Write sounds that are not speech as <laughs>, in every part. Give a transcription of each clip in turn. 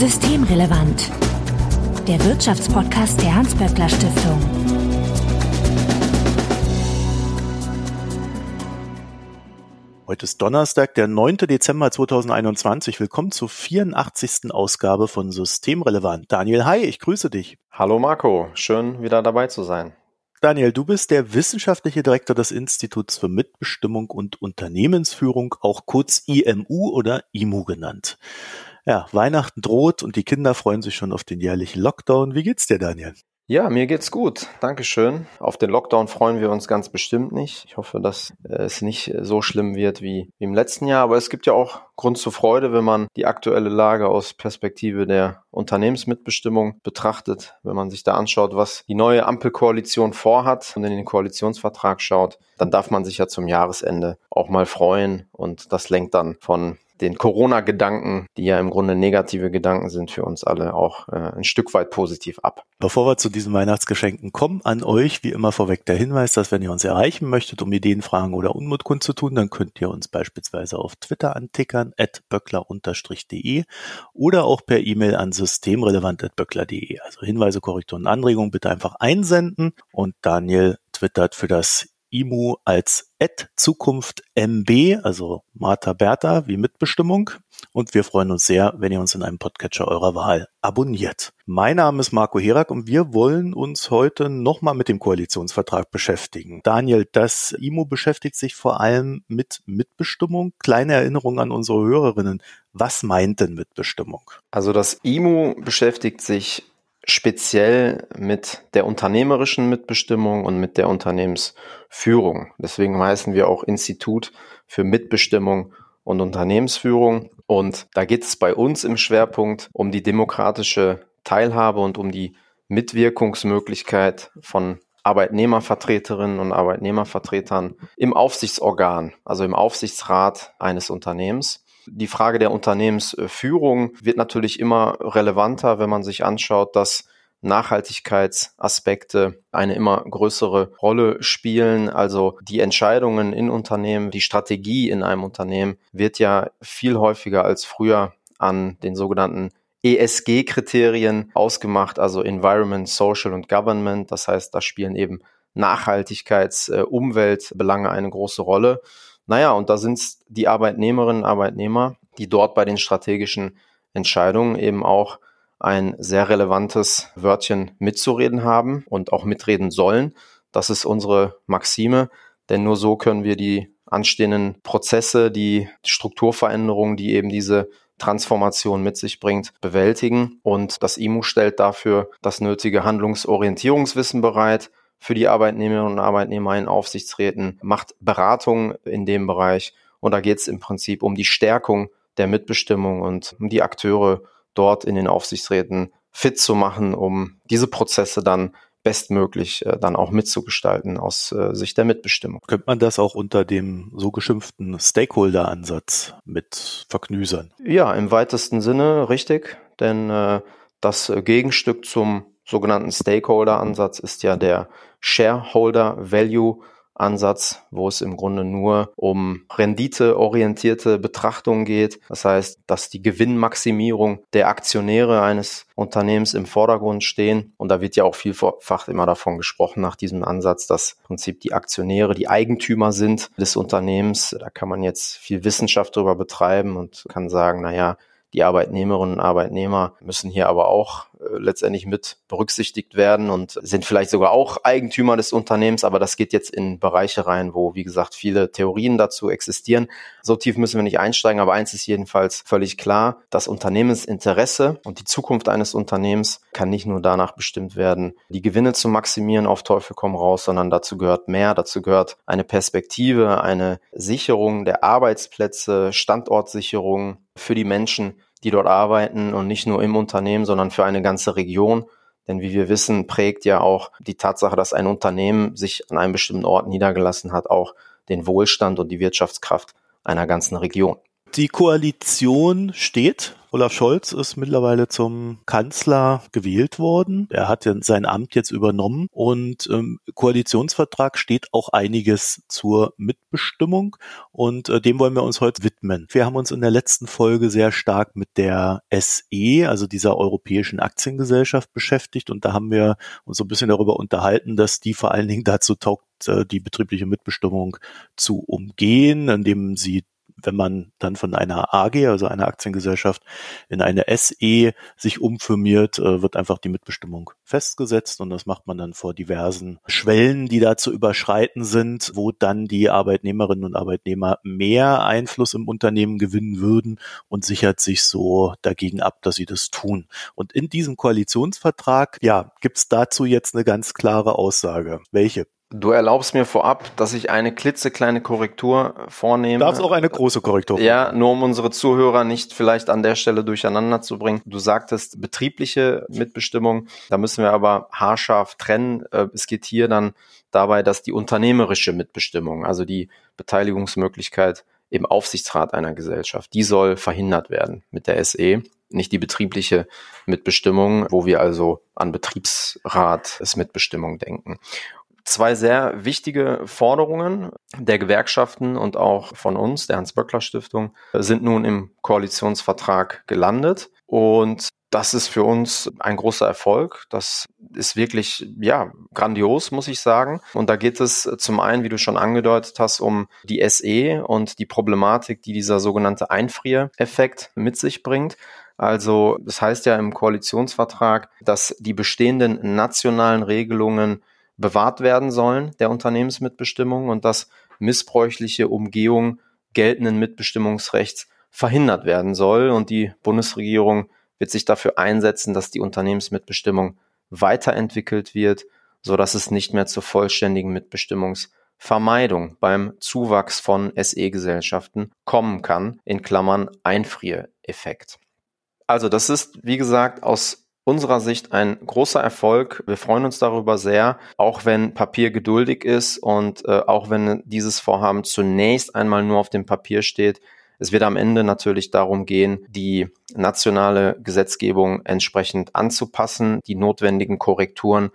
Systemrelevant. Der Wirtschaftspodcast der Hans-Böckler Stiftung. Heute ist Donnerstag, der 9. Dezember 2021. Willkommen zur 84. Ausgabe von Systemrelevant. Daniel, hi, ich grüße dich. Hallo Marco, schön wieder dabei zu sein. Daniel, du bist der wissenschaftliche Direktor des Instituts für Mitbestimmung und Unternehmensführung, auch kurz IMU oder IMU genannt. Ja, Weihnachten droht und die Kinder freuen sich schon auf den jährlichen Lockdown. Wie geht's dir, Daniel? Ja, mir geht's gut. Dankeschön. Auf den Lockdown freuen wir uns ganz bestimmt nicht. Ich hoffe, dass es nicht so schlimm wird wie im letzten Jahr. Aber es gibt ja auch Grund zur Freude, wenn man die aktuelle Lage aus Perspektive der Unternehmensmitbestimmung betrachtet. Wenn man sich da anschaut, was die neue Ampelkoalition vorhat und in den Koalitionsvertrag schaut, dann darf man sich ja zum Jahresende auch mal freuen. Und das lenkt dann von den Corona-Gedanken, die ja im Grunde negative Gedanken sind für uns alle, auch äh, ein Stück weit positiv ab. Bevor wir zu diesen Weihnachtsgeschenken kommen, an euch wie immer vorweg der Hinweis, dass wenn ihr uns erreichen möchtet, um Ideen, Fragen oder Unmut kundzutun, dann könnt ihr uns beispielsweise auf Twitter antickern, at böckler-de oder auch per E-Mail an systemrelevant.böckler.de. Also Hinweise, Korrekturen, Anregungen bitte einfach einsenden und Daniel twittert für das IMU als Zukunft MB, also Martha Bertha wie Mitbestimmung. Und wir freuen uns sehr, wenn ihr uns in einem Podcatcher eurer Wahl abonniert. Mein Name ist Marco Herak und wir wollen uns heute nochmal mit dem Koalitionsvertrag beschäftigen. Daniel, das IMU beschäftigt sich vor allem mit Mitbestimmung. Kleine Erinnerung an unsere Hörerinnen. Was meint denn Mitbestimmung? Also das IMU beschäftigt sich speziell mit der unternehmerischen Mitbestimmung und mit der Unternehmensführung. Deswegen heißen wir auch Institut für Mitbestimmung und Unternehmensführung. Und da geht es bei uns im Schwerpunkt um die demokratische Teilhabe und um die Mitwirkungsmöglichkeit von Arbeitnehmervertreterinnen und Arbeitnehmervertretern im Aufsichtsorgan, also im Aufsichtsrat eines Unternehmens. Die Frage der Unternehmensführung wird natürlich immer relevanter, wenn man sich anschaut, dass Nachhaltigkeitsaspekte eine immer größere Rolle spielen. Also die Entscheidungen in Unternehmen, die Strategie in einem Unternehmen wird ja viel häufiger als früher an den sogenannten ESG-Kriterien ausgemacht, also Environment, Social und Government. Das heißt, da spielen eben Nachhaltigkeits-, äh, Umweltbelange eine große Rolle. Naja, und da sind es die Arbeitnehmerinnen und Arbeitnehmer, die dort bei den strategischen Entscheidungen eben auch ein sehr relevantes Wörtchen mitzureden haben und auch mitreden sollen. Das ist unsere Maxime, denn nur so können wir die anstehenden Prozesse, die Strukturveränderungen, die eben diese Transformation mit sich bringt, bewältigen. Und das IMU stellt dafür das nötige Handlungsorientierungswissen bereit, für die Arbeitnehmerinnen und Arbeitnehmer in Aufsichtsräten, macht Beratung in dem Bereich. Und da geht es im Prinzip um die Stärkung der Mitbestimmung und um die Akteure dort in den Aufsichtsräten fit zu machen, um diese Prozesse dann bestmöglich äh, dann auch mitzugestalten aus äh, Sicht der Mitbestimmung. Könnte man das auch unter dem so geschimpften Stakeholder-Ansatz mit verknüsern? Ja, im weitesten Sinne richtig, denn äh, das Gegenstück zum sogenannten Stakeholder-Ansatz ist ja der Shareholder Value Ansatz, wo es im Grunde nur um renditeorientierte Betrachtung geht. Das heißt, dass die Gewinnmaximierung der Aktionäre eines Unternehmens im Vordergrund stehen. Und da wird ja auch vielfach immer davon gesprochen nach diesem Ansatz, dass im Prinzip die Aktionäre die Eigentümer sind des Unternehmens. Da kann man jetzt viel Wissenschaft darüber betreiben und kann sagen, na ja, die Arbeitnehmerinnen und Arbeitnehmer müssen hier aber auch äh, letztendlich mit berücksichtigt werden und sind vielleicht sogar auch Eigentümer des Unternehmens, aber das geht jetzt in Bereiche rein, wo, wie gesagt, viele Theorien dazu existieren. So tief müssen wir nicht einsteigen, aber eins ist jedenfalls völlig klar, das Unternehmensinteresse und die Zukunft eines Unternehmens kann nicht nur danach bestimmt werden, die Gewinne zu maximieren auf Teufel komm raus, sondern dazu gehört mehr, dazu gehört eine Perspektive, eine Sicherung der Arbeitsplätze, Standortsicherung, für die Menschen, die dort arbeiten und nicht nur im Unternehmen, sondern für eine ganze Region. Denn wie wir wissen, prägt ja auch die Tatsache, dass ein Unternehmen sich an einem bestimmten Ort niedergelassen hat, auch den Wohlstand und die Wirtschaftskraft einer ganzen Region. Die Koalition steht Olaf Scholz ist mittlerweile zum Kanzler gewählt worden. Er hat sein Amt jetzt übernommen und im Koalitionsvertrag steht auch einiges zur Mitbestimmung und äh, dem wollen wir uns heute widmen. Wir haben uns in der letzten Folge sehr stark mit der SE, also dieser europäischen Aktiengesellschaft beschäftigt und da haben wir uns so ein bisschen darüber unterhalten, dass die vor allen Dingen dazu taugt, äh, die betriebliche Mitbestimmung zu umgehen, indem sie wenn man dann von einer AG, also einer Aktiengesellschaft, in eine SE sich umfirmiert, äh, wird einfach die Mitbestimmung festgesetzt und das macht man dann vor diversen Schwellen, die da zu überschreiten sind, wo dann die Arbeitnehmerinnen und Arbeitnehmer mehr Einfluss im Unternehmen gewinnen würden und sichert sich so dagegen ab, dass sie das tun. Und in diesem Koalitionsvertrag, ja, gibt's dazu jetzt eine ganz klare Aussage. Welche? Du erlaubst mir vorab, dass ich eine klitzekleine Korrektur vornehme. Darfst auch eine große Korrektur. Ja, nur um unsere Zuhörer nicht vielleicht an der Stelle durcheinander zu bringen. Du sagtest betriebliche Mitbestimmung. Da müssen wir aber haarscharf trennen. Äh, es geht hier dann dabei, dass die unternehmerische Mitbestimmung, also die Beteiligungsmöglichkeit im Aufsichtsrat einer Gesellschaft, die soll verhindert werden mit der SE nicht die betriebliche Mitbestimmung, wo wir also an Betriebsrat Mitbestimmung denken zwei sehr wichtige Forderungen der Gewerkschaften und auch von uns, der Hans-Böckler-Stiftung, sind nun im Koalitionsvertrag gelandet. Und das ist für uns ein großer Erfolg. Das ist wirklich, ja, grandios, muss ich sagen. Und da geht es zum einen, wie du schon angedeutet hast, um die SE und die Problematik, die dieser sogenannte Einfriereffekt mit sich bringt. Also, das heißt ja im Koalitionsvertrag, dass die bestehenden nationalen Regelungen bewahrt werden sollen, der Unternehmensmitbestimmung und dass missbräuchliche Umgehung geltenden Mitbestimmungsrechts verhindert werden soll. Und die Bundesregierung wird sich dafür einsetzen, dass die Unternehmensmitbestimmung weiterentwickelt wird, so es nicht mehr zur vollständigen Mitbestimmungsvermeidung beim Zuwachs von SE-Gesellschaften kommen kann, in Klammern Einfriereffekt. Also das ist, wie gesagt, aus unserer Sicht ein großer Erfolg. Wir freuen uns darüber sehr, auch wenn Papier geduldig ist und äh, auch wenn dieses Vorhaben zunächst einmal nur auf dem Papier steht. Es wird am Ende natürlich darum gehen, die nationale Gesetzgebung entsprechend anzupassen, die notwendigen Korrekturen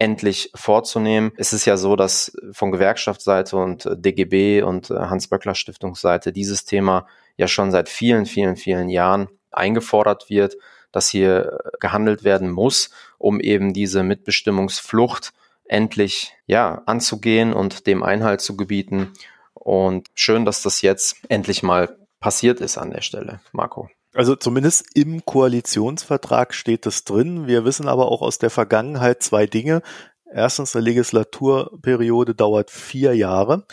endlich vorzunehmen. Es ist ja so, dass von Gewerkschaftsseite und DGB und äh, Hans-Böckler-Stiftungsseite dieses Thema ja schon seit vielen, vielen, vielen Jahren eingefordert wird dass hier gehandelt werden muss, um eben diese Mitbestimmungsflucht endlich ja anzugehen und dem Einhalt zu gebieten. Und schön, dass das jetzt endlich mal passiert ist an der Stelle, Marco. Also zumindest im Koalitionsvertrag steht es drin. Wir wissen aber auch aus der Vergangenheit zwei Dinge. Erstens, eine Legislaturperiode dauert vier Jahre.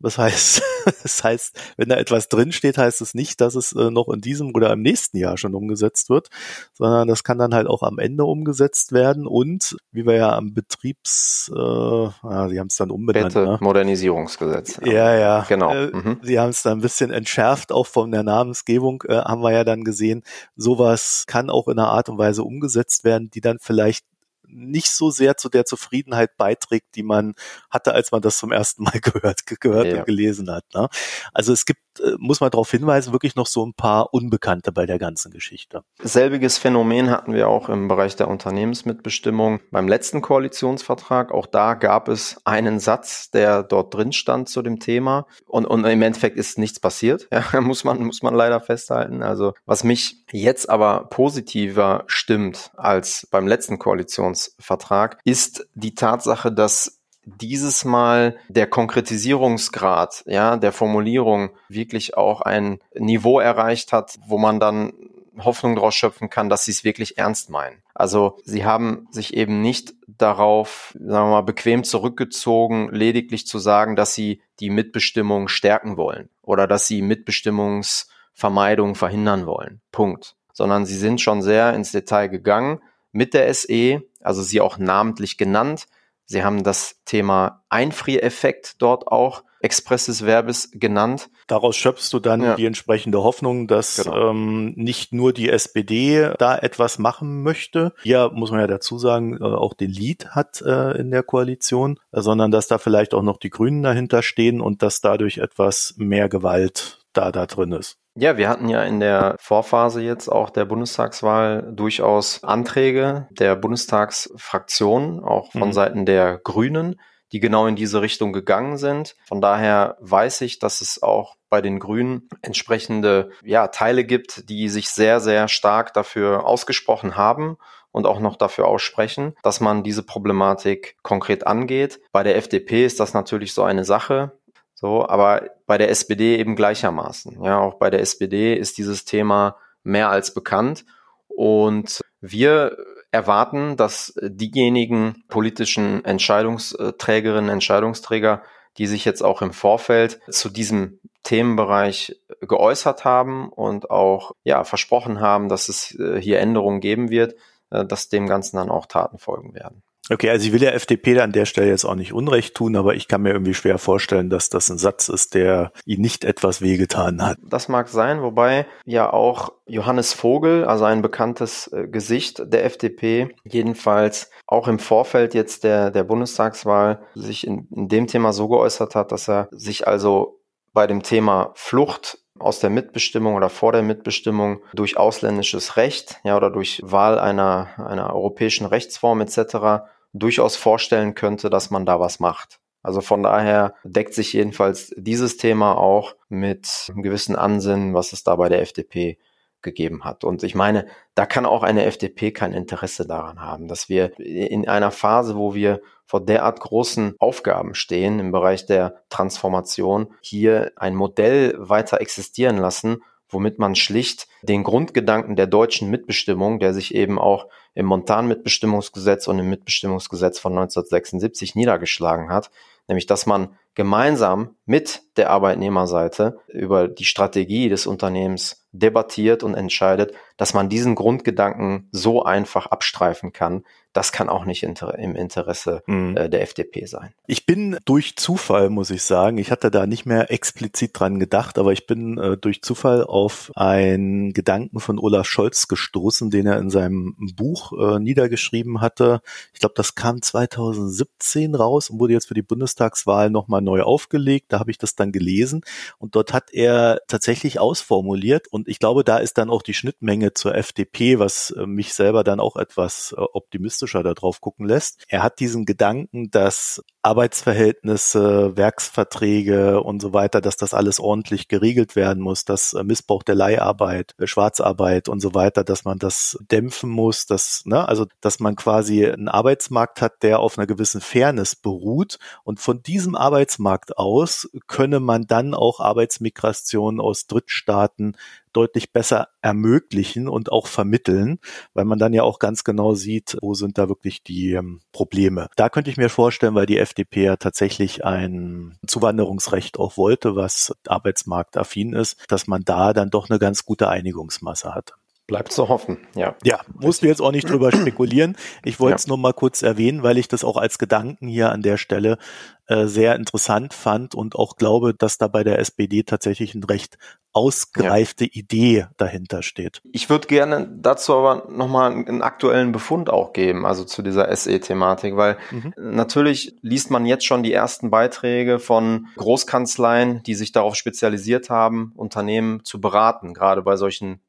Das heißt, <laughs> das heißt, wenn da etwas drinsteht, heißt es nicht, dass es äh, noch in diesem oder im nächsten Jahr schon umgesetzt wird, sondern das kann dann halt auch am Ende umgesetzt werden und wie wir ja am Betriebs, äh, ja, sie haben es dann umbenannt. Bitte, ne? Modernisierungsgesetz. Ja, ja. Genau. Äh, mhm. Sie haben es dann ein bisschen entschärft, auch von der Namensgebung äh, haben wir ja dann gesehen, sowas kann auch in einer Art und Weise umgesetzt werden, die dann vielleicht nicht so sehr zu der Zufriedenheit beiträgt, die man hatte, als man das zum ersten Mal <laughs> gehört, gehört ja. und gelesen hat. Ne? Also es gibt äh, muss man darauf hinweisen, wirklich noch so ein paar Unbekannte bei der ganzen Geschichte. Selbiges Phänomen hatten wir auch im Bereich der Unternehmensmitbestimmung beim letzten Koalitionsvertrag. Auch da gab es einen Satz, der dort drin stand zu dem Thema. Und, und im Endeffekt ist nichts passiert. <laughs> Ja, muss man, muss man leider festhalten. Also, was mich jetzt aber positiver stimmt als beim letzten Koalitionsvertrag, ist die Tatsache, dass dieses Mal der Konkretisierungsgrad, ja, der Formulierung wirklich auch ein Niveau erreicht hat, wo man dann Hoffnung daraus schöpfen kann, dass sie es wirklich ernst meinen. Also sie haben sich eben nicht darauf, sagen wir mal, bequem zurückgezogen, lediglich zu sagen, dass sie die Mitbestimmung stärken wollen oder dass sie Mitbestimmungsvermeidung verhindern wollen. Punkt. Sondern sie sind schon sehr ins Detail gegangen mit der SE, also sie auch namentlich genannt, Sie haben das Thema Einfriereffekt dort auch expresses Verbes genannt. Daraus schöpfst du dann ja. die entsprechende Hoffnung, dass genau. ähm, nicht nur die SPD da etwas machen möchte. Hier muss man ja dazu sagen, äh, auch den Lied hat äh, in der Koalition, äh, sondern dass da vielleicht auch noch die Grünen dahinter stehen und dass dadurch etwas mehr Gewalt da da drin ist. Ja, wir hatten ja in der Vorphase jetzt auch der Bundestagswahl durchaus Anträge der Bundestagsfraktion, auch von mhm. Seiten der Grünen, die genau in diese Richtung gegangen sind. Von daher weiß ich, dass es auch bei den Grünen entsprechende ja, Teile gibt, die sich sehr, sehr stark dafür ausgesprochen haben und auch noch dafür aussprechen, dass man diese Problematik konkret angeht. Bei der FDP ist das natürlich so eine Sache. So, aber bei der SPD eben gleichermaßen. Ja, auch bei der SPD ist dieses Thema mehr als bekannt und wir erwarten, dass diejenigen politischen Entscheidungsträgerinnen, Entscheidungsträger, die sich jetzt auch im Vorfeld zu diesem Themenbereich geäußert haben und auch ja versprochen haben, dass es äh, hier Änderungen geben wird, äh, dass dem Ganzen dann auch Taten folgen werden. Okay, also ich will der FDP an der Stelle jetzt auch nicht Unrecht tun, aber ich kann mir irgendwie schwer vorstellen, dass das ein Satz ist, der ihnen nicht etwas wehgetan hat. Das mag sein, wobei ja auch Johannes Vogel, also ein bekanntes äh, Gesicht der FDP, jedenfalls auch im Vorfeld jetzt der, der Bundestagswahl sich in, in dem Thema so geäußert hat, dass er sich also bei dem Thema Flucht aus der Mitbestimmung oder vor der Mitbestimmung durch ausländisches Recht, ja, oder durch Wahl einer, einer europäischen Rechtsform etc durchaus vorstellen könnte, dass man da was macht. Also von daher deckt sich jedenfalls dieses Thema auch mit einem gewissen Ansinnen, was es da bei der FDP gegeben hat. Und ich meine, da kann auch eine FDP kein Interesse daran haben, dass wir in einer Phase, wo wir vor derart großen Aufgaben stehen im Bereich der Transformation, hier ein Modell weiter existieren lassen, womit man schlicht den Grundgedanken der deutschen Mitbestimmung, der sich eben auch im Montanmitbestimmungsgesetz und im Mitbestimmungsgesetz von 1976 niedergeschlagen hat, nämlich dass man gemeinsam mit der Arbeitnehmerseite über die Strategie des Unternehmens debattiert und entscheidet, dass man diesen Grundgedanken so einfach abstreifen kann, das kann auch nicht im Interesse mhm. äh, der FDP sein. Ich bin durch Zufall, muss ich sagen, ich hatte da nicht mehr explizit dran gedacht, aber ich bin äh, durch Zufall auf einen Gedanken von Olaf Scholz gestoßen, den er in seinem Buch äh, niedergeschrieben hatte. Ich glaube, das kam 2017 raus und wurde jetzt für die Bundestagswahl nochmal neu aufgelegt. Da habe ich das dann gelesen und dort hat er tatsächlich ausformuliert und ich glaube, da ist dann auch die Schnittmenge zur FDP, was äh, mich selber dann auch etwas äh, optimistisch realistischer darauf gucken lässt. Er hat diesen Gedanken, dass Arbeitsverhältnisse, Werksverträge und so weiter, dass das alles ordentlich geregelt werden muss, dass äh, Missbrauch der Leiharbeit, Schwarzarbeit und so weiter, dass man das dämpfen muss, dass, ne, also, dass man quasi einen Arbeitsmarkt hat, der auf einer gewissen Fairness beruht und von diesem Arbeitsmarkt aus könne man dann auch Arbeitsmigration aus Drittstaaten deutlich besser ermöglichen und auch vermitteln, weil man dann ja auch ganz genau sieht, wo sind da wirklich die ähm, Probleme. Da könnte ich mir vorstellen, weil die FDP ja tatsächlich ein Zuwanderungsrecht auch wollte, was arbeitsmarktaffin ist, dass man da dann doch eine ganz gute Einigungsmasse hat. Bleibt zu hoffen, ja. Ja, musst du jetzt auch nicht drüber <clears throat> spekulieren. Ich wollte es ja. nur mal kurz erwähnen, weil ich das auch als Gedanken hier an der Stelle äh, sehr interessant fand und auch glaube, dass da bei der SPD tatsächlich ein recht ausgereifte ja. Idee dahinter steht. Ich würde gerne dazu aber nochmal einen aktuellen Befund auch geben, also zu dieser SE-Thematik, weil mhm. natürlich liest man jetzt schon die ersten Beiträge von Großkanzleien, die sich darauf spezialisiert haben, Unternehmen zu beraten, gerade bei solchen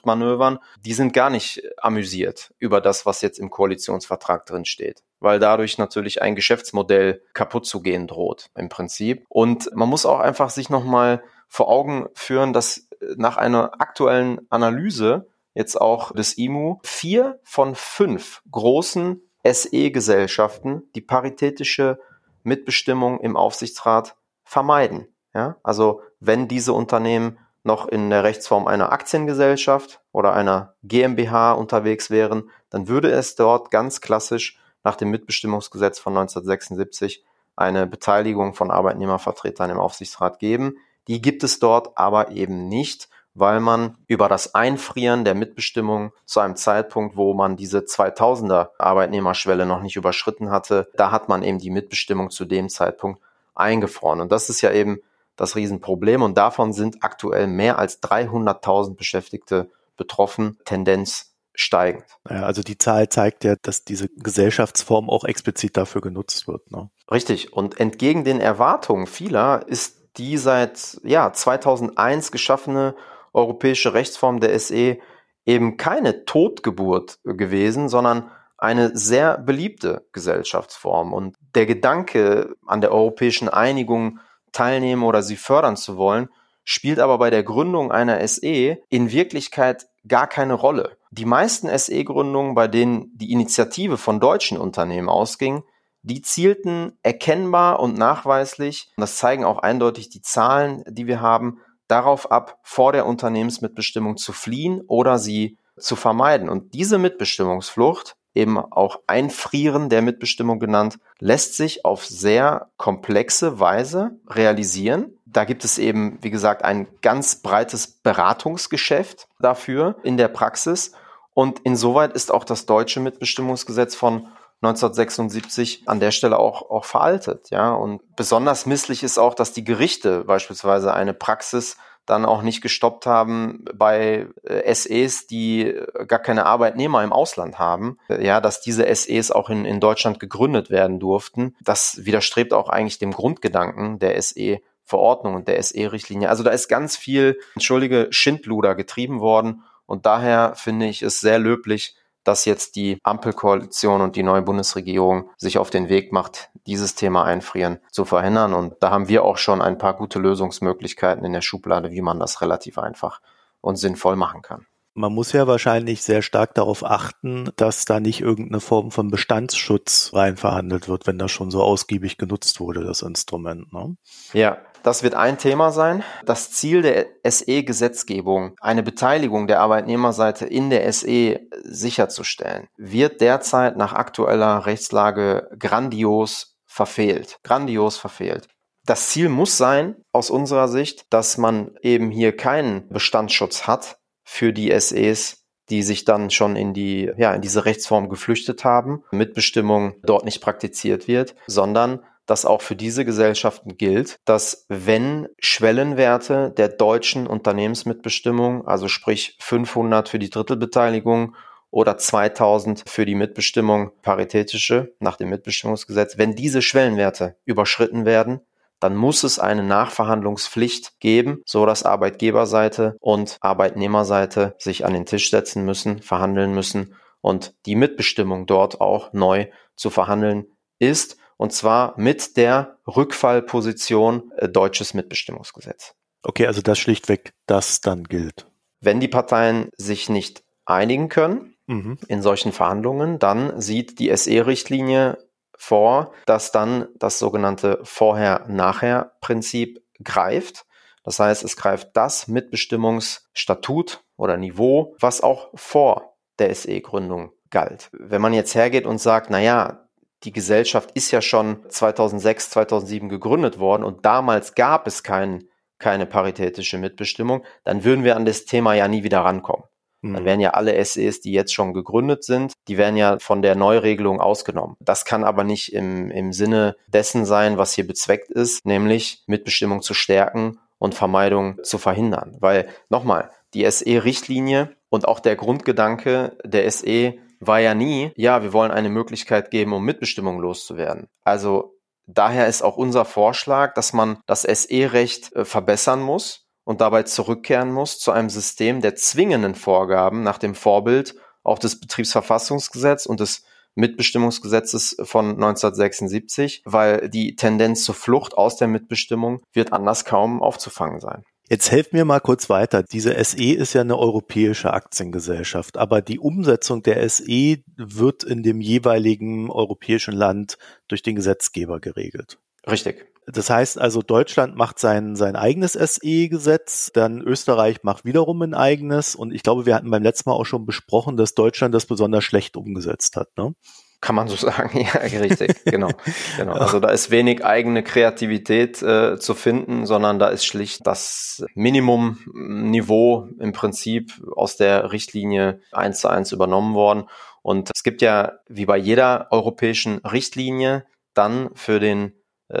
Mitbestimmungsfluchtmanövern. Die sind gar nicht amüsiert über das, was jetzt im Koalitionsvertrag drin steht weil dadurch natürlich ein Geschäftsmodell kaputt zu gehen droht im Prinzip. Und man muss auch einfach sich nochmal vor Augen führen, dass äh, nach einer aktuellen Analyse jetzt auch des IMU vier von fünf großen SE-Gesellschaften die paritätische Mitbestimmung im Aufsichtsrat vermeiden. Ja, also wenn diese Unternehmen noch in der Rechtsform einer Aktiengesellschaft oder einer GmbH unterwegs wären, dann würde es dort ganz klassisch nach dem Mitbestimmungsgesetz von 1976 eine Beteiligung von Arbeitnehmervertretern im Aufsichtsrat geben. Die gibt es dort aber eben nicht, weil man über das Einfrieren der Mitbestimmung zu einem Zeitpunkt, wo man diese 2000er Arbeitnehmerschwelle noch nicht überschritten hatte, da hat man eben die Mitbestimmung zu dem Zeitpunkt eingefroren. Und das ist ja eben das Riesenproblem. Und davon sind aktuell mehr als 300.000 Beschäftigte betroffen. Tendenz steigend. Ja, also die Zahl zeigt ja, dass diese Gesellschaftsform auch explizit dafür genutzt wird. Ne? Richtig. Und entgegen den Erwartungen vieler ist die seit ja, 2001 geschaffene europäische Rechtsform der SE eben keine Totgeburt gewesen, sondern eine sehr beliebte Gesellschaftsform. Und der Gedanke, an der europäischen Einigung teilnehmen oder sie fördern zu wollen, spielt aber bei der Gründung einer SE in Wirklichkeit gar keine Rolle. Die meisten SE-Gründungen, bei denen die Initiative von deutschen Unternehmen ausging, die zielten erkennbar und nachweislich, und das zeigen auch eindeutig die Zahlen, die wir haben, darauf ab, vor der Unternehmensmitbestimmung zu fliehen oder sie zu vermeiden. Und diese Mitbestimmungsflucht, eben auch Einfrieren der Mitbestimmung genannt, lässt sich auf sehr komplexe Weise realisieren. Da gibt es eben, wie gesagt, ein ganz breites Beratungsgeschäft dafür in der Praxis. Und insoweit ist auch das deutsche Mitbestimmungsgesetz von 1976 an der Stelle auch, auch veraltet, ja. Und besonders misslich ist auch, dass die Gerichte beispielsweise eine Praxis dann auch nicht gestoppt haben bei äh, SEs, die gar keine Arbeitnehmer im Ausland haben, ja, dass diese SEs auch in, in Deutschland gegründet werden durften. Das widerstrebt auch eigentlich dem Grundgedanken der SE Verordnung und der SE-Richtlinie. Also da ist ganz viel, entschuldige, Schindluder getrieben worden und daher finde ich es sehr löblich, dass jetzt die Ampelkoalition und die neue Bundesregierung sich auf den Weg macht, dieses Thema Einfrieren zu verhindern. Und da haben wir auch schon ein paar gute Lösungsmöglichkeiten in der Schublade, wie man das relativ einfach und sinnvoll machen kann. Man muss ja wahrscheinlich sehr stark darauf achten, dass da nicht irgendeine Form von Bestandsschutz rein verhandelt wird, wenn das schon so ausgiebig genutzt wurde, das Instrument. Ne? Ja, das wird ein Thema sein. Das Ziel der SE-Gesetzgebung, eine Beteiligung der Arbeitnehmerseite in der SE sicherzustellen, wird derzeit nach aktueller Rechtslage grandios verfehlt. Grandios verfehlt. Das Ziel muss sein, aus unserer Sicht, dass man eben hier keinen Bestandsschutz hat für die SEs, die sich dann schon in die, ja, in diese Rechtsform geflüchtet haben, Mitbestimmung dort nicht praktiziert wird, sondern dass auch für diese Gesellschaften gilt, dass wenn Schwellenwerte der deutschen Unternehmensmitbestimmung, also sprich 500 für die Drittelbeteiligung oder 2000 für die Mitbestimmung paritätische nach dem Mitbestimmungsgesetz, wenn diese Schwellenwerte überschritten werden, dann muss es eine Nachverhandlungspflicht geben, so dass Arbeitgeberseite und Arbeitnehmerseite sich an den Tisch setzen müssen, verhandeln müssen und die Mitbestimmung dort auch neu zu verhandeln ist und zwar mit der Rückfallposition äh, deutsches Mitbestimmungsgesetz. Okay, also das schlichtweg das dann gilt. Wenn die Parteien sich nicht einigen können mhm. in solchen Verhandlungen, dann sieht die SE-Richtlinie vor, dass dann das sogenannte Vorher-Nachher-Prinzip greift. Das heißt, es greift das Mitbestimmungsstatut oder Niveau, was auch vor der SE-Gründung galt. Wenn man jetzt hergeht und sagt, na ja, die Gesellschaft ist ja schon 2006, 2007 gegründet worden und damals gab es kein, keine paritätische Mitbestimmung, dann würden wir an das Thema ja nie wieder rankommen. Dann hm. wären ja alle SEs, die jetzt schon gegründet sind, die werden ja von der Neuregelung ausgenommen. Das kann aber nicht im, im Sinne dessen sein, was hier bezweckt ist, nämlich Mitbestimmung zu stärken und Vermeidung zu verhindern. Weil nochmal, die SE-Richtlinie und auch der Grundgedanke der SE war ja nie, ja, wir wollen eine Möglichkeit geben, um Mitbestimmung loszuwerden. Also daher ist auch unser Vorschlag, dass man das SE-Recht äh, verbessern muss und dabei zurückkehren muss zu einem System der zwingenden Vorgaben nach dem Vorbild auch des Betriebsverfassungsgesetzes und des Mitbestimmungsgesetzes von 1976, weil die Tendenz zur Flucht aus der Mitbestimmung wird anders kaum aufzufangen sein. Jetzt helft mir mal kurz weiter. Diese SE ist ja eine europäische Aktiengesellschaft, aber die Umsetzung der SE wird in dem jeweiligen europäischen Land durch den Gesetzgeber geregelt. Richtig. Das heißt also, Deutschland macht sein, sein eigenes SE-Gesetz, dann Österreich macht wiederum ein eigenes und ich glaube, wir hatten beim letzten Mal auch schon besprochen, dass Deutschland das besonders schlecht umgesetzt hat. Ne? Kann man so sagen, <laughs> ja, richtig, genau. genau. Also da ist wenig eigene Kreativität äh, zu finden, sondern da ist schlicht das Minimumniveau im Prinzip aus der Richtlinie eins zu eins übernommen worden. Und es gibt ja, wie bei jeder europäischen Richtlinie, dann für den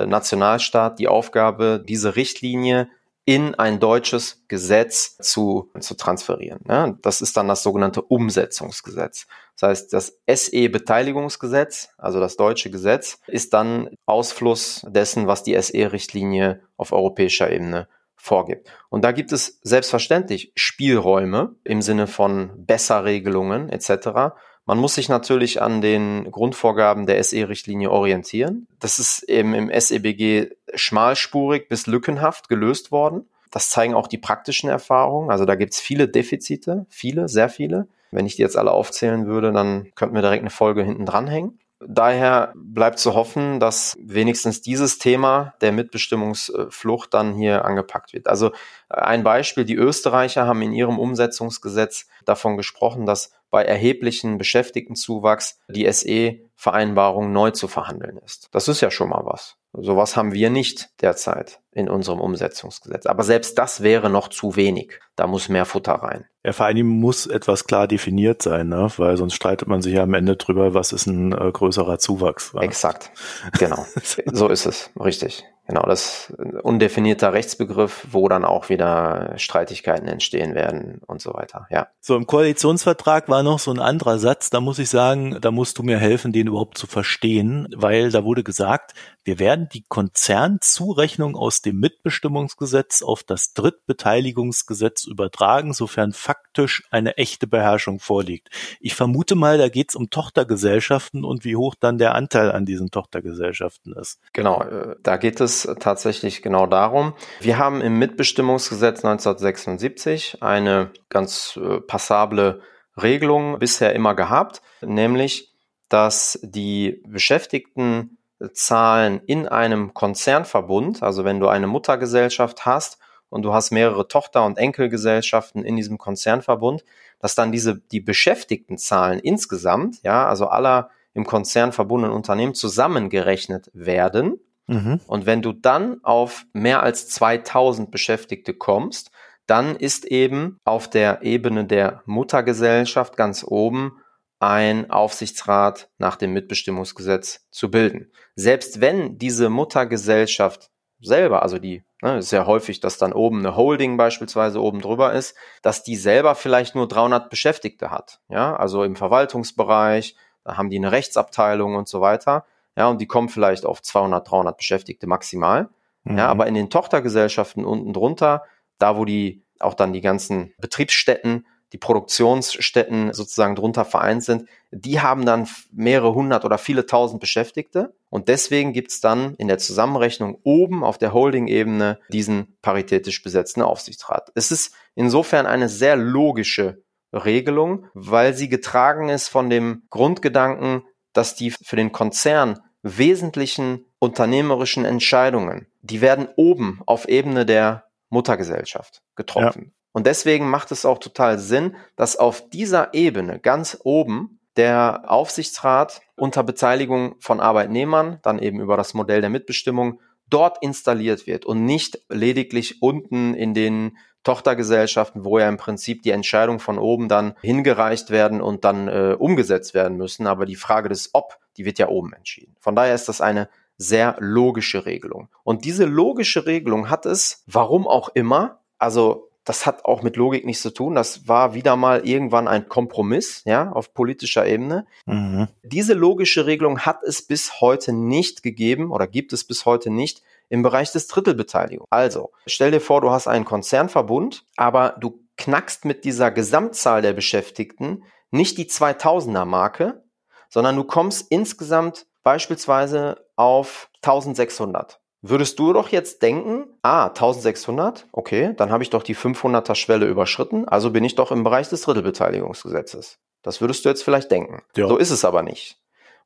Nationalstaat die Aufgabe, diese Richtlinie in ein deutsches Gesetz zu, zu transferieren. Ja, das ist dann das sogenannte Umsetzungsgesetz. Das heißt, das SE-Beteiligungsgesetz, also das deutsche Gesetz, ist dann Ausfluss dessen, was die SE-Richtlinie auf europäischer Ebene vorgibt. Und da gibt es selbstverständlich Spielräume im Sinne von Besserregelungen etc. Man muss sich natürlich an den Grundvorgaben der SE-Richtlinie orientieren. Das ist eben im SEBG schmalspurig bis lückenhaft gelöst worden. Das zeigen auch die praktischen Erfahrungen. Also da gibt es viele Defizite, viele, sehr viele. Wenn ich die jetzt alle aufzählen würde, dann könnten wir direkt eine Folge hinten dranhängen. Daher bleibt zu hoffen, dass wenigstens dieses Thema der Mitbestimmungsflucht dann hier angepackt wird. Also ein Beispiel, die Österreicher haben in ihrem Umsetzungsgesetz davon gesprochen, dass bei erheblichen Beschäftigtenzuwachs die SE-Vereinbarung neu zu verhandeln ist. Das ist ja schon mal was. Sowas haben wir nicht derzeit in unserem Umsetzungsgesetz. Aber selbst das wäre noch zu wenig. Da muss mehr Futter rein. Ja, vor allem muss etwas klar definiert sein, ne? weil sonst streitet man sich ja am Ende drüber, was ist ein äh, größerer Zuwachs. Wa? Exakt, genau. <laughs> so ist es, richtig. Genau, das undefinierter Rechtsbegriff, wo dann auch wieder Streitigkeiten entstehen werden und so weiter. Ja. So, im Koalitionsvertrag war noch so ein anderer Satz, da muss ich sagen, da musst du mir helfen, den überhaupt zu verstehen, weil da wurde gesagt, wir werden die Konzernzurechnung aus dem Mitbestimmungsgesetz auf das Drittbeteiligungsgesetz übertragen, sofern faktisch eine echte Beherrschung vorliegt. Ich vermute mal, da geht es um Tochtergesellschaften und wie hoch dann der Anteil an diesen Tochtergesellschaften ist. Genau, äh, da geht es tatsächlich genau darum. Wir haben im Mitbestimmungsgesetz 1976 eine ganz äh, passable Regelung bisher immer gehabt, nämlich dass die Beschäftigten Zahlen in einem Konzernverbund, also wenn du eine Muttergesellschaft hast und du hast mehrere Tochter- und Enkelgesellschaften in diesem Konzernverbund, dass dann diese, die beschäftigten Zahlen insgesamt, ja, also aller im Konzern verbundenen Unternehmen zusammengerechnet werden. Mhm. Und wenn du dann auf mehr als 2000 Beschäftigte kommst, dann ist eben auf der Ebene der Muttergesellschaft ganz oben ein Aufsichtsrat nach dem Mitbestimmungsgesetz zu bilden. Selbst wenn diese Muttergesellschaft selber, also die, ne, ist ja häufig, dass dann oben eine Holding beispielsweise oben drüber ist, dass die selber vielleicht nur 300 Beschäftigte hat. Ja, also im Verwaltungsbereich, da haben die eine Rechtsabteilung und so weiter. Ja, und die kommen vielleicht auf 200, 300 Beschäftigte maximal. Mhm. Ja, aber in den Tochtergesellschaften unten drunter, da wo die auch dann die ganzen Betriebsstätten die Produktionsstätten sozusagen drunter vereint sind, die haben dann mehrere hundert oder viele tausend Beschäftigte. Und deswegen gibt's dann in der Zusammenrechnung oben auf der Holding-Ebene diesen paritätisch besetzten Aufsichtsrat. Es ist insofern eine sehr logische Regelung, weil sie getragen ist von dem Grundgedanken, dass die für den Konzern wesentlichen unternehmerischen Entscheidungen, die werden oben auf Ebene der Muttergesellschaft getroffen. Ja. Und deswegen macht es auch total Sinn, dass auf dieser Ebene ganz oben der Aufsichtsrat unter Beteiligung von Arbeitnehmern, dann eben über das Modell der Mitbestimmung, dort installiert wird und nicht lediglich unten in den Tochtergesellschaften, wo ja im Prinzip die Entscheidungen von oben dann hingereicht werden und dann äh, umgesetzt werden müssen. Aber die Frage des Ob, die wird ja oben entschieden. Von daher ist das eine sehr logische Regelung. Und diese logische Regelung hat es, warum auch immer, also das hat auch mit Logik nichts zu tun. Das war wieder mal irgendwann ein Kompromiss, ja, auf politischer Ebene. Mhm. Diese logische Regelung hat es bis heute nicht gegeben oder gibt es bis heute nicht im Bereich des Drittelbeteiligung. Also, stell dir vor, du hast einen Konzernverbund, aber du knackst mit dieser Gesamtzahl der Beschäftigten nicht die 2000er Marke, sondern du kommst insgesamt beispielsweise auf 1600 würdest du doch jetzt denken, ah, 1600, okay, dann habe ich doch die 500er Schwelle überschritten, also bin ich doch im Bereich des Drittelbeteiligungsgesetzes. Das würdest du jetzt vielleicht denken. Ja. So ist es aber nicht,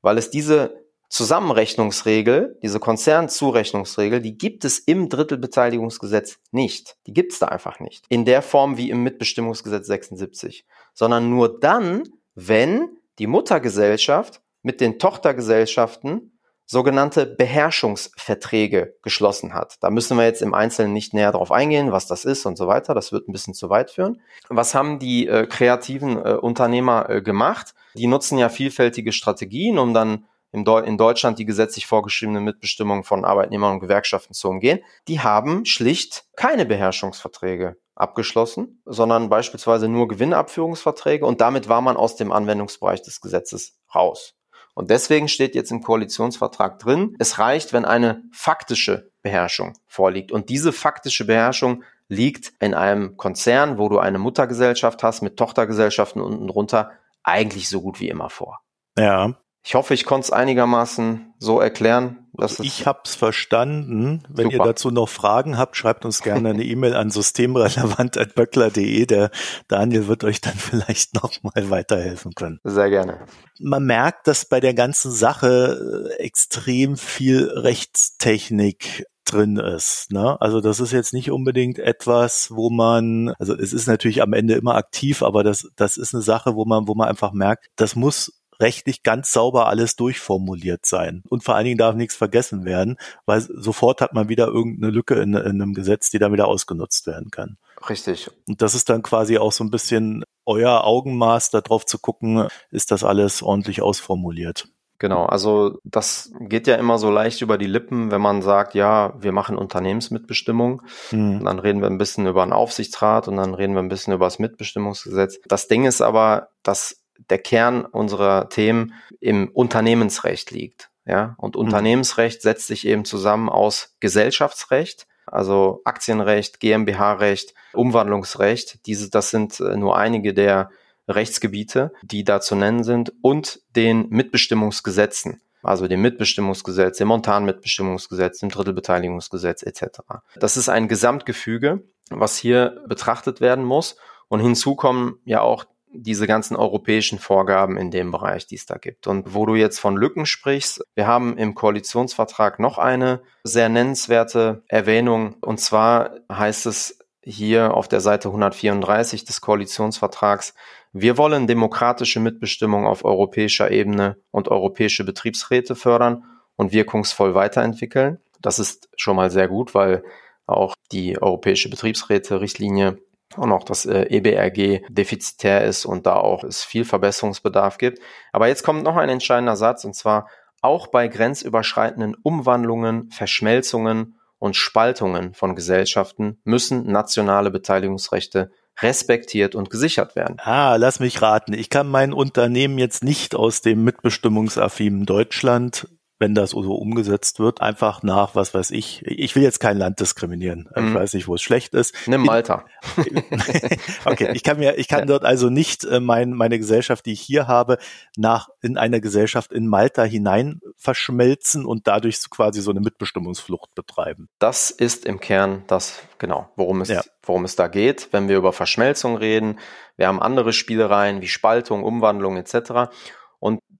weil es diese Zusammenrechnungsregel, diese Konzernzurechnungsregel, die gibt es im Drittelbeteiligungsgesetz nicht. Die gibt es da einfach nicht. In der Form wie im Mitbestimmungsgesetz 76. Sondern nur dann, wenn die Muttergesellschaft mit den Tochtergesellschaften sogenannte Beherrschungsverträge geschlossen hat. Da müssen wir jetzt im Einzelnen nicht näher drauf eingehen, was das ist und so weiter. Das wird ein bisschen zu weit führen. Was haben die äh, kreativen äh, Unternehmer äh, gemacht? Die nutzen ja vielfältige Strategien, um dann in Deutschland die gesetzlich vorgeschriebene Mitbestimmung von Arbeitnehmern und Gewerkschaften zu umgehen, die haben schlicht keine Beherrschungsverträge abgeschlossen, sondern beispielsweise nur Gewinnabführungsverträge und damit war man aus dem Anwendungsbereich des Gesetzes raus. Und deswegen steht jetzt im Koalitionsvertrag drin, es reicht, wenn eine faktische Beherrschung vorliegt. Und diese faktische Beherrschung liegt in einem Konzern, wo du eine Muttergesellschaft hast mit Tochtergesellschaften unten drunter, eigentlich so gut wie immer vor. Ja. Ich hoffe, ich konnte es einigermaßen so erklären. Dass es ich habe es verstanden. Wenn super. ihr dazu noch Fragen habt, schreibt uns gerne eine E-Mail an systemrelevant.böckler.de. Der Daniel wird euch dann vielleicht noch mal weiterhelfen können. Sehr gerne. Man merkt, dass bei der ganzen Sache äh, extrem viel Rechtstechnik drin ist. Ne? Also das ist jetzt nicht unbedingt etwas, wo man, also es ist natürlich am Ende immer aktiv, aber das, das ist eine Sache, wo man, wo man einfach merkt, das muss rechtlich ganz sauber alles durchformuliert sein. Und vor allen Dingen darf nichts vergessen werden, weil sofort hat man wieder irgendeine Lücke in, in einem Gesetz, die dann wieder ausgenutzt werden kann. Richtig. Und das ist dann quasi auch so ein bisschen euer Augenmaß, darauf zu gucken, ist das alles ordentlich ausformuliert. Genau, also das geht ja immer so leicht über die Lippen, wenn man sagt, ja, wir machen Unternehmensmitbestimmung. Mhm. Dann reden wir ein bisschen über einen Aufsichtsrat und dann reden wir ein bisschen über das Mitbestimmungsgesetz. Das Ding ist aber, dass der Kern unserer Themen im Unternehmensrecht liegt. Ja, und mhm. Unternehmensrecht setzt sich eben zusammen aus Gesellschaftsrecht, also Aktienrecht, GmbH-Recht, Umwandlungsrecht. Diese, das sind äh, nur einige der Rechtsgebiete, die da zu nennen sind, und den Mitbestimmungsgesetzen, also dem Mitbestimmungsgesetz, dem Montanmitbestimmungsgesetz, dem Drittelbeteiligungsgesetz etc. Das ist ein Gesamtgefüge, was hier betrachtet werden muss. Und hinzu kommen ja auch diese ganzen europäischen Vorgaben in dem Bereich, die es da gibt. Und wo du jetzt von Lücken sprichst, wir haben im Koalitionsvertrag noch eine sehr nennenswerte Erwähnung. Und zwar heißt es hier auf der Seite 134 des Koalitionsvertrags, wir wollen demokratische Mitbestimmung auf europäischer Ebene und europäische Betriebsräte fördern und wirkungsvoll weiterentwickeln. Das ist schon mal sehr gut, weil auch die europäische Betriebsräte-Richtlinie und auch das äh, EBRG defizitär ist und da auch es viel Verbesserungsbedarf gibt. Aber jetzt kommt noch ein entscheidender Satz und zwar auch bei grenzüberschreitenden Umwandlungen, Verschmelzungen und Spaltungen von Gesellschaften müssen nationale Beteiligungsrechte respektiert und gesichert werden. Ah, lass mich raten. Ich kann mein Unternehmen jetzt nicht aus dem mitbestimmungsaffinen Deutschland wenn das so umgesetzt wird, einfach nach, was weiß ich, ich will jetzt kein Land diskriminieren. Mhm. Ich weiß nicht, wo es schlecht ist. Nimm Malta. <laughs> okay, ich kann mir, ich kann ja. dort also nicht äh, mein, meine Gesellschaft, die ich hier habe, nach in eine Gesellschaft in Malta hinein verschmelzen und dadurch quasi so eine Mitbestimmungsflucht betreiben. Das ist im Kern das, genau, worum es, ja. worum es da geht, wenn wir über Verschmelzung reden. Wir haben andere Spielereien wie Spaltung, Umwandlung etc.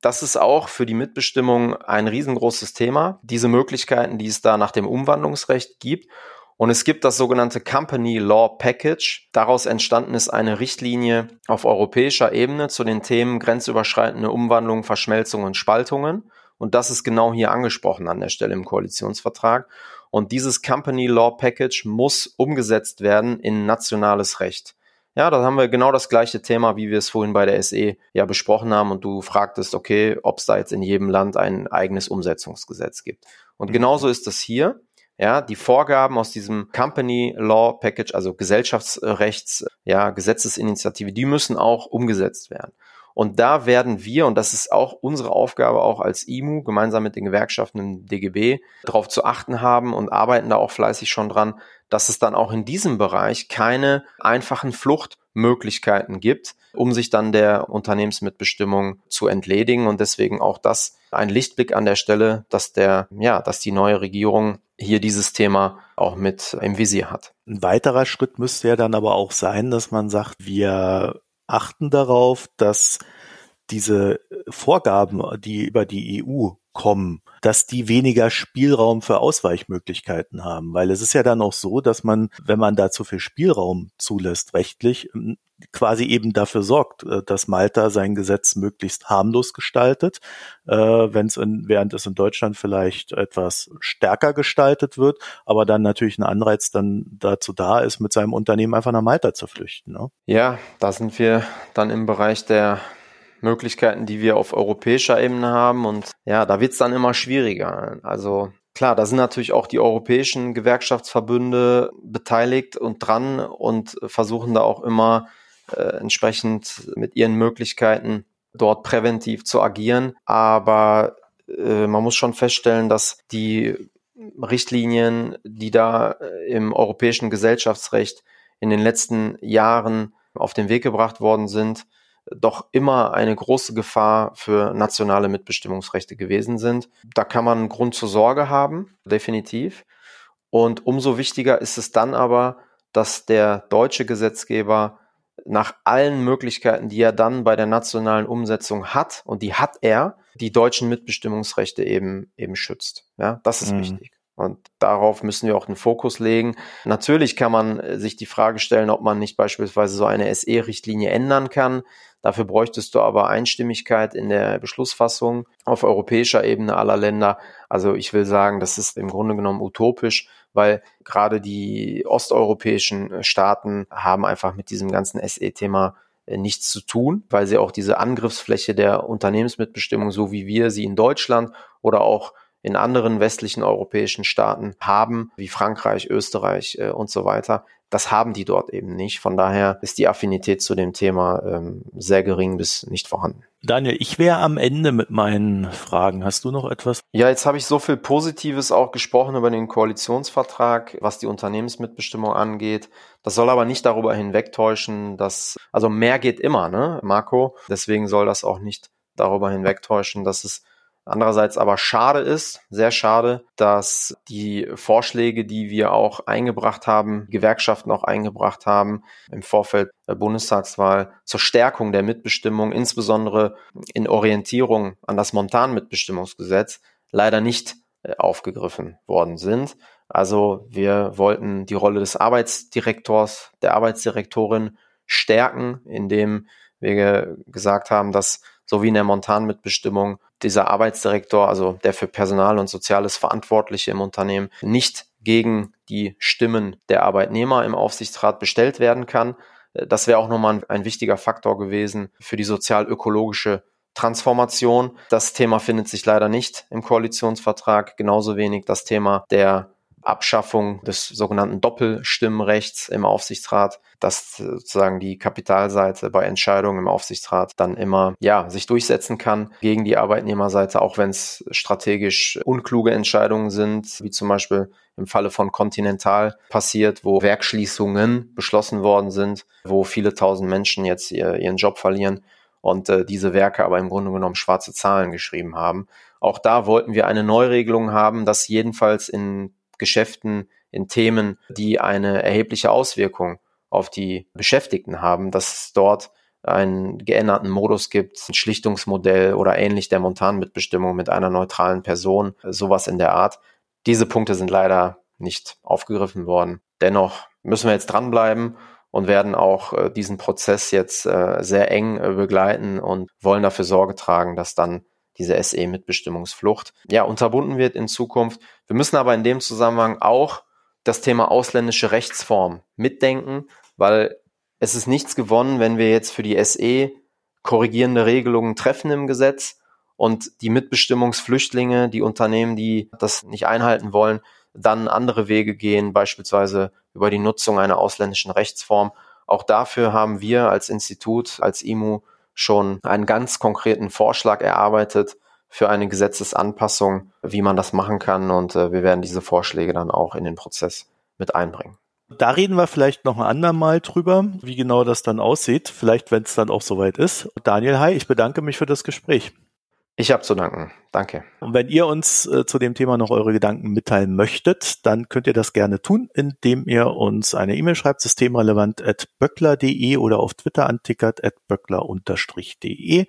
Das ist auch für die Mitbestimmung ein riesengroßes Thema, diese Möglichkeiten, die es da nach dem Umwandlungsrecht gibt. Und es gibt das sogenannte Company Law Package. Daraus entstanden ist eine Richtlinie auf europäischer Ebene zu den Themen grenzüberschreitende Umwandlung, Verschmelzung und Spaltungen. Und das ist genau hier angesprochen an der Stelle im Koalitionsvertrag. Und dieses Company Law Package muss umgesetzt werden in nationales Recht. Ja, da haben wir genau das gleiche Thema, wie wir es vorhin bei der SE ja besprochen haben und du fragtest, okay, ob es da jetzt in jedem Land ein eigenes Umsetzungsgesetz gibt. Und mhm. genauso ist das hier. Ja, die Vorgaben aus diesem Company Law Package, also Gesellschaftsrechts, ja, Gesetzesinitiative, die müssen auch umgesetzt werden. Und da werden wir, und das ist auch unsere Aufgabe auch als IMU, gemeinsam mit den Gewerkschaften im DGB, darauf zu achten haben und arbeiten da auch fleißig schon dran, dass es dann auch in diesem Bereich keine einfachen Fluchtmöglichkeiten gibt, um sich dann der Unternehmensmitbestimmung zu entledigen. Und deswegen auch das ein Lichtblick an der Stelle, dass der, ja, dass die neue Regierung hier dieses Thema auch mit im Visier hat. Ein weiterer Schritt müsste ja dann aber auch sein, dass man sagt, wir achten darauf, dass diese Vorgaben, die über die EU kommen, dass die weniger Spielraum für Ausweichmöglichkeiten haben. Weil es ist ja dann auch so, dass man, wenn man da zu viel Spielraum zulässt rechtlich, quasi eben dafür sorgt, äh, dass Malta sein Gesetz möglichst harmlos gestaltet, äh, wenn es während es in Deutschland vielleicht etwas stärker gestaltet wird, aber dann natürlich ein Anreiz dann dazu da ist, mit seinem Unternehmen einfach nach Malta zu flüchten. Ne? Ja, da sind wir dann im Bereich der Möglichkeiten, die wir auf europäischer Ebene haben. Und ja, da wird es dann immer schwieriger. Also klar, da sind natürlich auch die europäischen Gewerkschaftsverbünde beteiligt und dran und versuchen da auch immer äh, entsprechend mit ihren Möglichkeiten dort präventiv zu agieren. Aber äh, man muss schon feststellen, dass die Richtlinien, die da äh, im europäischen Gesellschaftsrecht in den letzten Jahren auf den Weg gebracht worden sind, doch immer eine große Gefahr für nationale Mitbestimmungsrechte gewesen sind. Da kann man einen Grund zur Sorge haben, definitiv. Und umso wichtiger ist es dann aber, dass der deutsche Gesetzgeber nach allen Möglichkeiten, die er dann bei der nationalen Umsetzung hat, und die hat er, die deutschen Mitbestimmungsrechte eben, eben schützt. Ja, das ist mhm. wichtig. Und darauf müssen wir auch den Fokus legen. Natürlich kann man äh, sich die Frage stellen, ob man nicht beispielsweise so eine SE-Richtlinie ändern kann. Dafür bräuchtest du aber Einstimmigkeit in der Beschlussfassung auf europäischer Ebene aller Länder. Also ich will sagen, das ist im Grunde genommen utopisch, weil gerade die osteuropäischen äh, Staaten haben einfach mit diesem ganzen SE-Thema äh, nichts zu tun, weil sie auch diese Angriffsfläche der Unternehmensmitbestimmung, so wie wir sie in Deutschland oder auch in anderen westlichen europäischen Staaten haben, wie Frankreich, Österreich äh, und so weiter. Das haben die dort eben nicht. Von daher ist die Affinität zu dem Thema ähm, sehr gering bis nicht vorhanden. Daniel, ich wäre am Ende mit meinen Fragen. Hast du noch etwas? Ja, jetzt habe ich so viel Positives auch gesprochen über den Koalitionsvertrag, was die Unternehmensmitbestimmung angeht. Das soll aber nicht darüber hinwegtäuschen, dass, also mehr geht immer, ne, Marco? Deswegen soll das auch nicht darüber hinwegtäuschen, dass es Andererseits aber schade ist, sehr schade, dass die Vorschläge, die wir auch eingebracht haben, Gewerkschaften auch eingebracht haben im Vorfeld der Bundestagswahl zur Stärkung der Mitbestimmung, insbesondere in Orientierung an das Montanmitbestimmungsgesetz, leider nicht äh, aufgegriffen worden sind. Also wir wollten die Rolle des Arbeitsdirektors, der Arbeitsdirektorin stärken, indem wir gesagt haben, dass so wie in der Montanmitbestimmung dieser Arbeitsdirektor, also der für Personal und Soziales Verantwortliche im Unternehmen, nicht gegen die Stimmen der Arbeitnehmer im Aufsichtsrat bestellt werden kann. Das wäre auch nochmal ein, ein wichtiger Faktor gewesen für die sozial-ökologische Transformation. Das Thema findet sich leider nicht im Koalitionsvertrag, genauso wenig das Thema der Abschaffung des sogenannten Doppelstimmrechts im Aufsichtsrat, dass sozusagen die Kapitalseite bei Entscheidungen im Aufsichtsrat dann immer ja sich durchsetzen kann gegen die Arbeitnehmerseite, auch wenn es strategisch unkluge Entscheidungen sind, wie zum Beispiel im Falle von Continental passiert, wo Werkschließungen beschlossen worden sind, wo viele tausend Menschen jetzt ihr, ihren Job verlieren und äh, diese Werke aber im Grunde genommen schwarze Zahlen geschrieben haben. Auch da wollten wir eine Neuregelung haben, dass jedenfalls in Geschäften, in Themen, die eine erhebliche Auswirkung auf die Beschäftigten haben, dass es dort einen geänderten Modus gibt, ein Schlichtungsmodell oder ähnlich der Montanmitbestimmung mit einer neutralen Person, sowas in der Art. Diese Punkte sind leider nicht aufgegriffen worden. Dennoch müssen wir jetzt dranbleiben und werden auch äh, diesen Prozess jetzt äh, sehr eng äh, begleiten und wollen dafür Sorge tragen, dass dann diese SE-Mitbestimmungsflucht, ja, unterbunden wird in Zukunft. Wir müssen aber in dem Zusammenhang auch das Thema ausländische Rechtsform mitdenken, weil es ist nichts gewonnen, wenn wir jetzt für die SE korrigierende Regelungen treffen im Gesetz und die Mitbestimmungsflüchtlinge, die Unternehmen, die das nicht einhalten wollen, dann andere Wege gehen, beispielsweise über die Nutzung einer ausländischen Rechtsform. Auch dafür haben wir als Institut, als IMU schon einen ganz konkreten Vorschlag erarbeitet für eine Gesetzesanpassung, wie man das machen kann. Und äh, wir werden diese Vorschläge dann auch in den Prozess mit einbringen. Da reden wir vielleicht noch ein andermal drüber, wie genau das dann aussieht. Vielleicht, wenn es dann auch soweit ist. Daniel, hi, ich bedanke mich für das Gespräch. Ich habe zu danken. Danke. Und wenn ihr uns äh, zu dem Thema noch eure Gedanken mitteilen möchtet, dann könnt ihr das gerne tun, indem ihr uns eine E-Mail schreibt, systemrelevant at böckler.de oder auf Twitter antickert at böckler-de.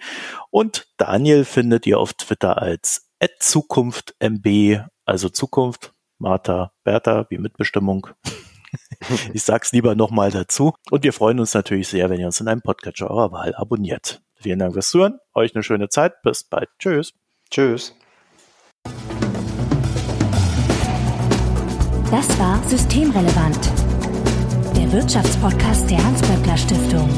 Und Daniel findet ihr auf Twitter als zukunftmb, also Zukunft, Martha, Bertha, wie Mitbestimmung. <laughs> ich sag's lieber nochmal dazu. Und wir freuen uns natürlich sehr, wenn ihr uns in einem Podcatcher eurer Wahl abonniert. Vielen Dank fürs Zuhören. Euch eine schöne Zeit. Bis bald. Tschüss. Tschüss. Das war Systemrelevant, der Wirtschaftspodcast der Hans-Böckler Stiftung.